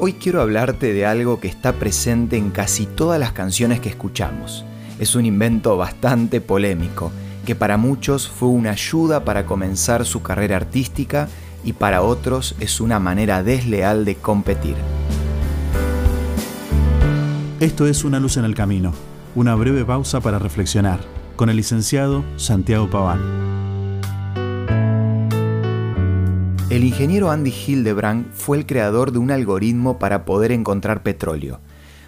Hoy quiero hablarte de algo que está presente en casi todas las canciones que escuchamos. Es un invento bastante polémico, que para muchos fue una ayuda para comenzar su carrera artística y para otros es una manera desleal de competir. Esto es Una luz en el camino, una breve pausa para reflexionar, con el licenciado Santiago Paván. El ingeniero Andy Hildebrand fue el creador de un algoritmo para poder encontrar petróleo.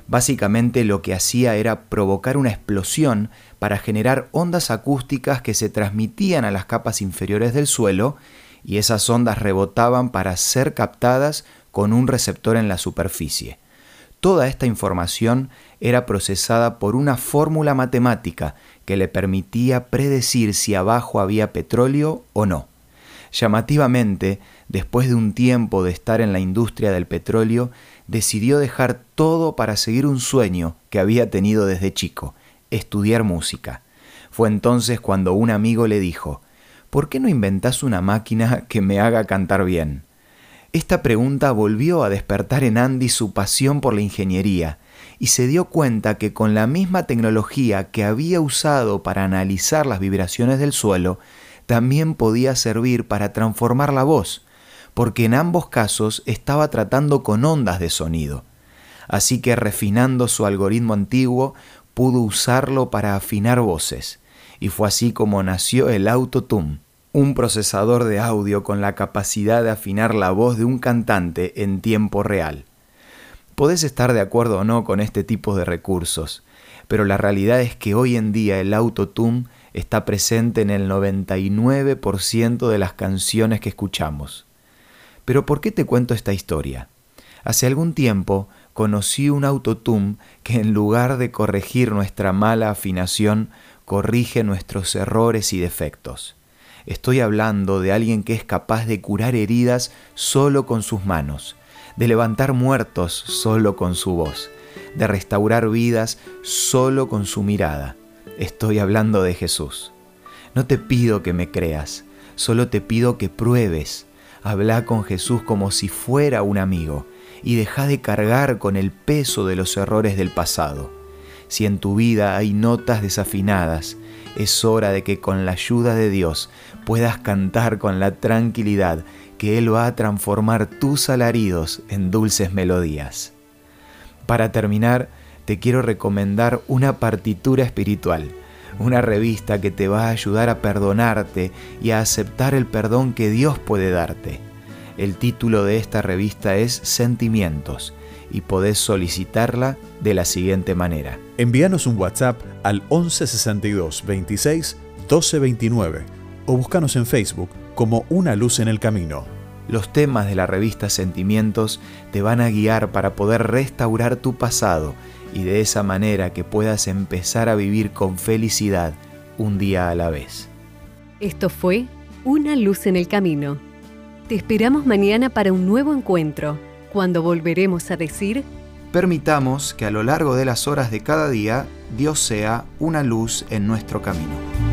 Básicamente lo que hacía era provocar una explosión para generar ondas acústicas que se transmitían a las capas inferiores del suelo y esas ondas rebotaban para ser captadas con un receptor en la superficie. Toda esta información era procesada por una fórmula matemática que le permitía predecir si abajo había petróleo o no. Llamativamente, después de un tiempo de estar en la industria del petróleo, decidió dejar todo para seguir un sueño que había tenido desde chico, estudiar música. Fue entonces cuando un amigo le dijo, ¿por qué no inventas una máquina que me haga cantar bien? Esta pregunta volvió a despertar en Andy su pasión por la ingeniería, y se dio cuenta que con la misma tecnología que había usado para analizar las vibraciones del suelo, también podía servir para transformar la voz, porque en ambos casos estaba tratando con ondas de sonido. Así que refinando su algoritmo antiguo, pudo usarlo para afinar voces, y fue así como nació el Autotune, un procesador de audio con la capacidad de afinar la voz de un cantante en tiempo real. Podés estar de acuerdo o no con este tipo de recursos, pero la realidad es que hoy en día el Autotune está presente en el 99% de las canciones que escuchamos. Pero ¿por qué te cuento esta historia? Hace algún tiempo conocí un autotune que en lugar de corregir nuestra mala afinación, corrige nuestros errores y defectos. Estoy hablando de alguien que es capaz de curar heridas solo con sus manos, de levantar muertos solo con su voz, de restaurar vidas solo con su mirada, Estoy hablando de Jesús. No te pido que me creas, solo te pido que pruebes. Habla con Jesús como si fuera un amigo y deja de cargar con el peso de los errores del pasado. Si en tu vida hay notas desafinadas, es hora de que con la ayuda de Dios puedas cantar con la tranquilidad que Él va a transformar tus alaridos en dulces melodías. Para terminar, te quiero recomendar una partitura espiritual, una revista que te va a ayudar a perdonarte y a aceptar el perdón que Dios puede darte. El título de esta revista es Sentimientos y podés solicitarla de la siguiente manera. Envíanos un WhatsApp al 1162 26 1229 o búscanos en Facebook como Una Luz en el Camino. Los temas de la revista Sentimientos te van a guiar para poder restaurar tu pasado y de esa manera que puedas empezar a vivir con felicidad un día a la vez. Esto fue Una luz en el camino. Te esperamos mañana para un nuevo encuentro, cuando volveremos a decir... Permitamos que a lo largo de las horas de cada día Dios sea una luz en nuestro camino.